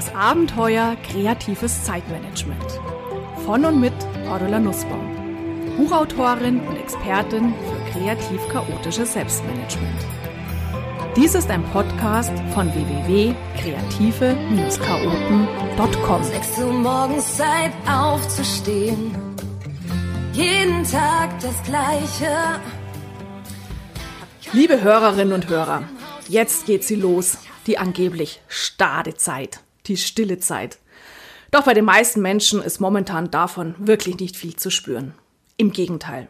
Das Abenteuer kreatives Zeitmanagement. Von und mit Cordula Nussbaum. Buchautorin und Expertin für kreativ-chaotisches Selbstmanagement. Dies ist ein Podcast von www.kreative-chaoten.com. 6 Uhr morgens Zeit aufzustehen. Jeden Tag das Gleiche. Liebe Hörerinnen und Hörer, jetzt geht sie los. Die angeblich stade Zeit, die stille Zeit. Doch bei den meisten Menschen ist momentan davon wirklich nicht viel zu spüren. Im Gegenteil.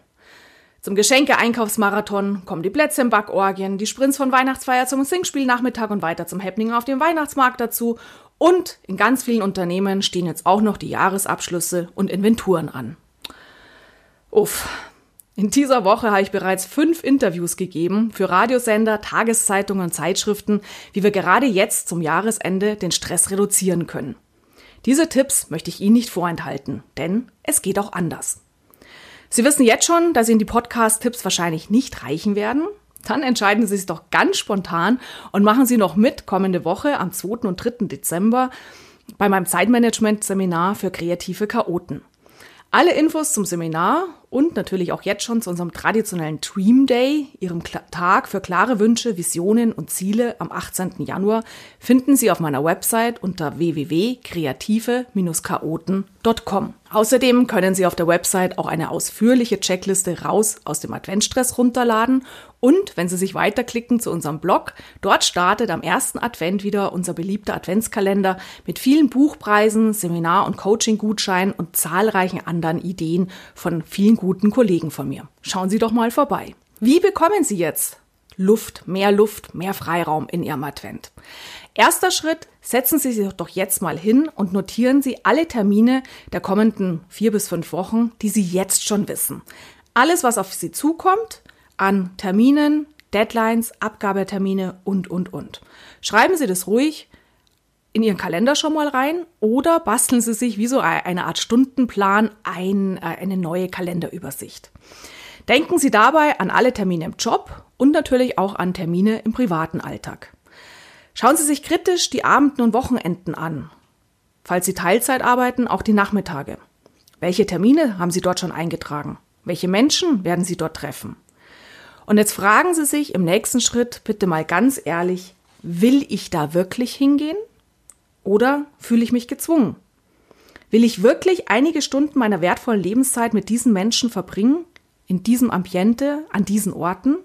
Zum Geschenke-Einkaufsmarathon kommen die Plätze im Backorgien, die Sprints von Weihnachtsfeier zum Singspielnachmittag und weiter zum Happening auf dem Weihnachtsmarkt dazu. Und in ganz vielen Unternehmen stehen jetzt auch noch die Jahresabschlüsse und Inventuren an. Uff. In dieser Woche habe ich bereits fünf Interviews gegeben für Radiosender, Tageszeitungen und Zeitschriften, wie wir gerade jetzt zum Jahresende den Stress reduzieren können. Diese Tipps möchte ich Ihnen nicht vorenthalten, denn es geht auch anders. Sie wissen jetzt schon, dass Ihnen die Podcast-Tipps wahrscheinlich nicht reichen werden. Dann entscheiden Sie sich doch ganz spontan und machen Sie noch mit kommende Woche am 2. und 3. Dezember bei meinem Zeitmanagement-Seminar für kreative Chaoten. Alle Infos zum Seminar und natürlich auch jetzt schon zu unserem traditionellen Dream Day, Ihrem Tag für klare Wünsche, Visionen und Ziele am 18. Januar, finden Sie auf meiner Website unter www.kreative-chaoten.com. Außerdem können Sie auf der Website auch eine ausführliche Checkliste raus aus dem Adventstress runterladen und wenn Sie sich weiterklicken zu unserem Blog, dort startet am ersten Advent wieder unser beliebter Adventskalender mit vielen Buchpreisen, Seminar- und Coaching-Gutscheinen und zahlreichen anderen Ideen von vielen guten Kollegen von mir. Schauen Sie doch mal vorbei. Wie bekommen Sie jetzt Luft, mehr Luft, mehr Freiraum in Ihrem Advent? Erster Schritt, setzen Sie sich doch jetzt mal hin und notieren Sie alle Termine der kommenden vier bis fünf Wochen, die Sie jetzt schon wissen. Alles, was auf Sie zukommt, an Terminen, Deadlines, Abgabetermine und, und, und. Schreiben Sie das ruhig in Ihren Kalender schon mal rein oder basteln Sie sich wie so eine Art Stundenplan ein, äh, eine neue Kalenderübersicht. Denken Sie dabei an alle Termine im Job und natürlich auch an Termine im privaten Alltag. Schauen Sie sich kritisch die Abenden und Wochenenden an. Falls Sie Teilzeit arbeiten, auch die Nachmittage. Welche Termine haben Sie dort schon eingetragen? Welche Menschen werden Sie dort treffen? Und jetzt fragen Sie sich im nächsten Schritt bitte mal ganz ehrlich, will ich da wirklich hingehen? Oder fühle ich mich gezwungen? Will ich wirklich einige Stunden meiner wertvollen Lebenszeit mit diesen Menschen verbringen? In diesem Ambiente, an diesen Orten?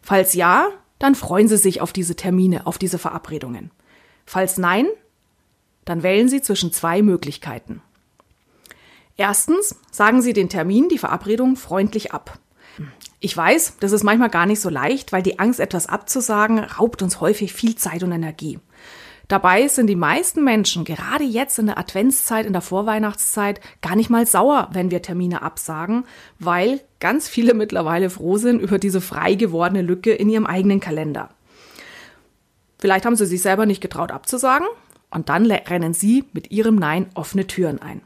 Falls ja, dann freuen Sie sich auf diese Termine, auf diese Verabredungen. Falls nein, dann wählen Sie zwischen zwei Möglichkeiten. Erstens sagen Sie den Termin, die Verabredung freundlich ab. Ich weiß, das ist manchmal gar nicht so leicht, weil die Angst, etwas abzusagen, raubt uns häufig viel Zeit und Energie. Dabei sind die meisten Menschen gerade jetzt in der Adventszeit, in der Vorweihnachtszeit gar nicht mal sauer, wenn wir Termine absagen, weil ganz viele mittlerweile froh sind über diese frei gewordene Lücke in ihrem eigenen Kalender. Vielleicht haben sie sich selber nicht getraut abzusagen und dann rennen sie mit ihrem Nein offene Türen ein.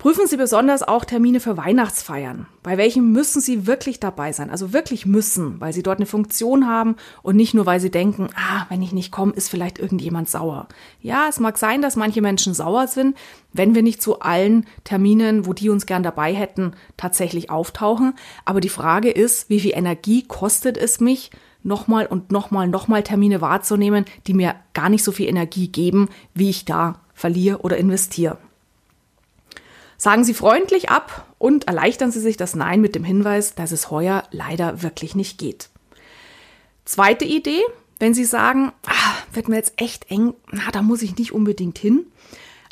Prüfen Sie besonders auch Termine für Weihnachtsfeiern. Bei welchen müssen Sie wirklich dabei sein? Also wirklich müssen, weil Sie dort eine Funktion haben und nicht nur, weil Sie denken, ah, wenn ich nicht komme, ist vielleicht irgendjemand sauer. Ja, es mag sein, dass manche Menschen sauer sind, wenn wir nicht zu allen Terminen, wo die uns gern dabei hätten, tatsächlich auftauchen. Aber die Frage ist, wie viel Energie kostet es mich, nochmal und nochmal, nochmal Termine wahrzunehmen, die mir gar nicht so viel Energie geben, wie ich da verliere oder investiere. Sagen Sie freundlich ab und erleichtern Sie sich das Nein mit dem Hinweis, dass es heuer leider wirklich nicht geht. Zweite Idee, wenn Sie sagen, ah, wird mir jetzt echt eng, na, da muss ich nicht unbedingt hin,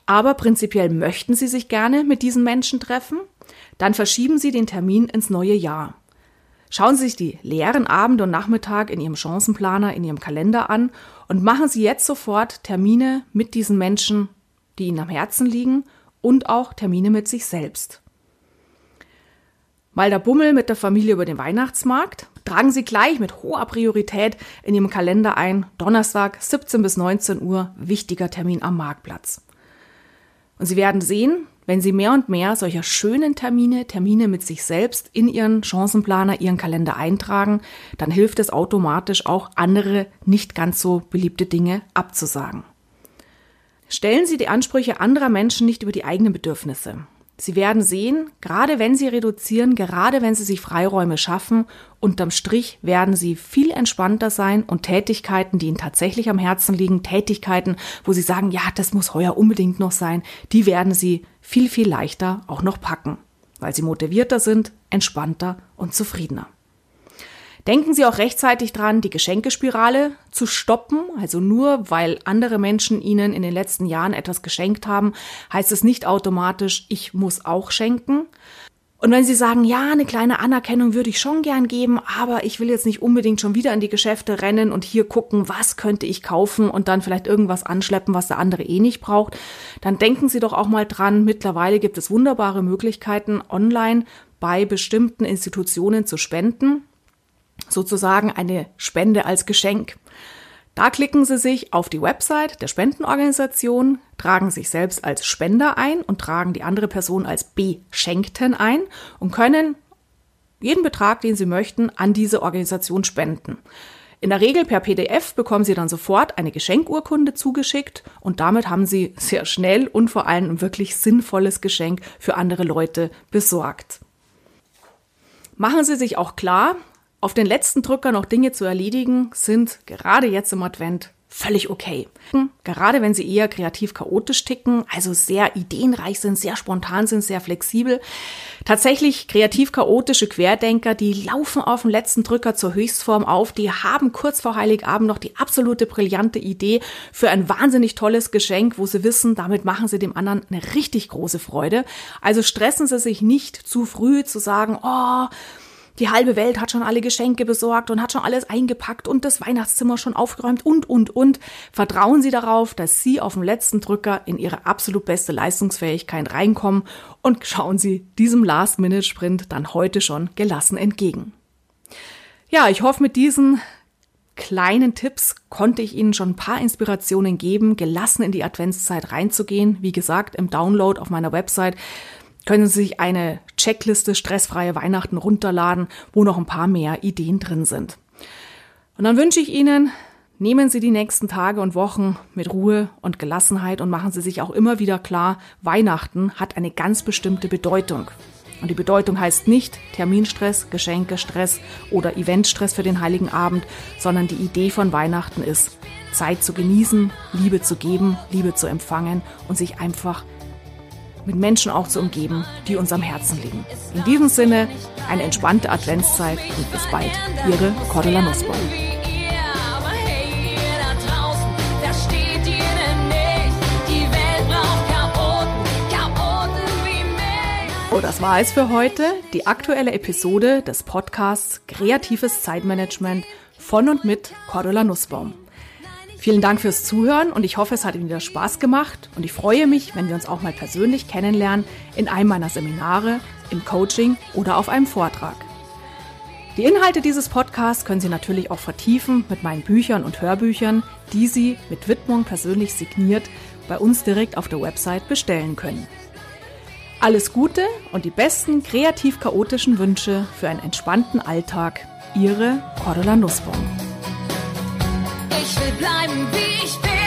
aber prinzipiell möchten Sie sich gerne mit diesen Menschen treffen, dann verschieben Sie den Termin ins neue Jahr. Schauen Sie sich die leeren Abende und Nachmittag in Ihrem Chancenplaner, in Ihrem Kalender an und machen Sie jetzt sofort Termine mit diesen Menschen, die Ihnen am Herzen liegen und auch Termine mit sich selbst. Mal der Bummel mit der Familie über den Weihnachtsmarkt. Tragen Sie gleich mit hoher Priorität in Ihrem Kalender ein, Donnerstag 17 bis 19 Uhr, wichtiger Termin am Marktplatz. Und Sie werden sehen, wenn Sie mehr und mehr solcher schönen Termine, Termine mit sich selbst in Ihren Chancenplaner, Ihren Kalender eintragen, dann hilft es automatisch auch, andere nicht ganz so beliebte Dinge abzusagen. Stellen Sie die Ansprüche anderer Menschen nicht über die eigenen Bedürfnisse. Sie werden sehen, gerade wenn Sie reduzieren, gerade wenn Sie sich Freiräume schaffen, unterm Strich werden Sie viel entspannter sein und Tätigkeiten, die Ihnen tatsächlich am Herzen liegen, Tätigkeiten, wo Sie sagen, ja, das muss heuer unbedingt noch sein, die werden Sie viel, viel leichter auch noch packen, weil Sie motivierter sind, entspannter und zufriedener. Denken Sie auch rechtzeitig dran, die Geschenkespirale zu stoppen. Also nur weil andere Menschen Ihnen in den letzten Jahren etwas geschenkt haben, heißt es nicht automatisch, ich muss auch schenken. Und wenn Sie sagen, ja, eine kleine Anerkennung würde ich schon gern geben, aber ich will jetzt nicht unbedingt schon wieder in die Geschäfte rennen und hier gucken, was könnte ich kaufen und dann vielleicht irgendwas anschleppen, was der andere eh nicht braucht, dann denken Sie doch auch mal dran, mittlerweile gibt es wunderbare Möglichkeiten, online bei bestimmten Institutionen zu spenden sozusagen eine Spende als Geschenk. Da klicken Sie sich auf die Website der Spendenorganisation, tragen sich selbst als Spender ein und tragen die andere Person als Beschenkten ein und können jeden Betrag, den Sie möchten, an diese Organisation spenden. In der Regel per PDF bekommen Sie dann sofort eine Geschenkurkunde zugeschickt und damit haben Sie sehr schnell und vor allem ein wirklich sinnvolles Geschenk für andere Leute besorgt. Machen Sie sich auch klar, auf den letzten Drücker noch Dinge zu erledigen, sind gerade jetzt im Advent völlig okay. Gerade wenn sie eher kreativ chaotisch ticken, also sehr ideenreich sind, sehr spontan sind, sehr flexibel. Tatsächlich kreativ chaotische Querdenker, die laufen auf den letzten Drücker zur Höchstform auf, die haben kurz vor Heiligabend noch die absolute brillante Idee für ein wahnsinnig tolles Geschenk, wo sie wissen, damit machen sie dem anderen eine richtig große Freude. Also stressen sie sich nicht zu früh zu sagen, oh, die halbe Welt hat schon alle Geschenke besorgt und hat schon alles eingepackt und das Weihnachtszimmer schon aufgeräumt und, und, und. Vertrauen Sie darauf, dass Sie auf dem letzten Drücker in Ihre absolut beste Leistungsfähigkeit reinkommen und schauen Sie diesem Last-Minute-Sprint dann heute schon gelassen entgegen. Ja, ich hoffe, mit diesen kleinen Tipps konnte ich Ihnen schon ein paar Inspirationen geben, gelassen in die Adventszeit reinzugehen. Wie gesagt, im Download auf meiner Website können Sie sich eine Checkliste stressfreie Weihnachten runterladen, wo noch ein paar mehr Ideen drin sind. Und dann wünsche ich Ihnen, nehmen Sie die nächsten Tage und Wochen mit Ruhe und Gelassenheit und machen Sie sich auch immer wieder klar, Weihnachten hat eine ganz bestimmte Bedeutung. Und die Bedeutung heißt nicht Terminstress, Geschenkestress oder Eventstress für den Heiligen Abend, sondern die Idee von Weihnachten ist, Zeit zu genießen, Liebe zu geben, Liebe zu empfangen und sich einfach mit Menschen auch zu umgeben, die uns am Herzen liegen. In diesem Sinne eine entspannte Adventszeit und bis bald. Ihre Cordula Nussbaum. So, das war es für heute. Die aktuelle Episode des Podcasts Kreatives Zeitmanagement von und mit Cordula Nussbaum. Vielen Dank fürs Zuhören und ich hoffe, es hat Ihnen wieder Spaß gemacht und ich freue mich, wenn wir uns auch mal persönlich kennenlernen in einem meiner Seminare, im Coaching oder auf einem Vortrag. Die Inhalte dieses Podcasts können Sie natürlich auch vertiefen mit meinen Büchern und Hörbüchern, die Sie mit Widmung persönlich signiert bei uns direkt auf der Website bestellen können. Alles Gute und die besten kreativ-chaotischen Wünsche für einen entspannten Alltag. Ihre Cordula Nussbaum bleiben, wie ich bin.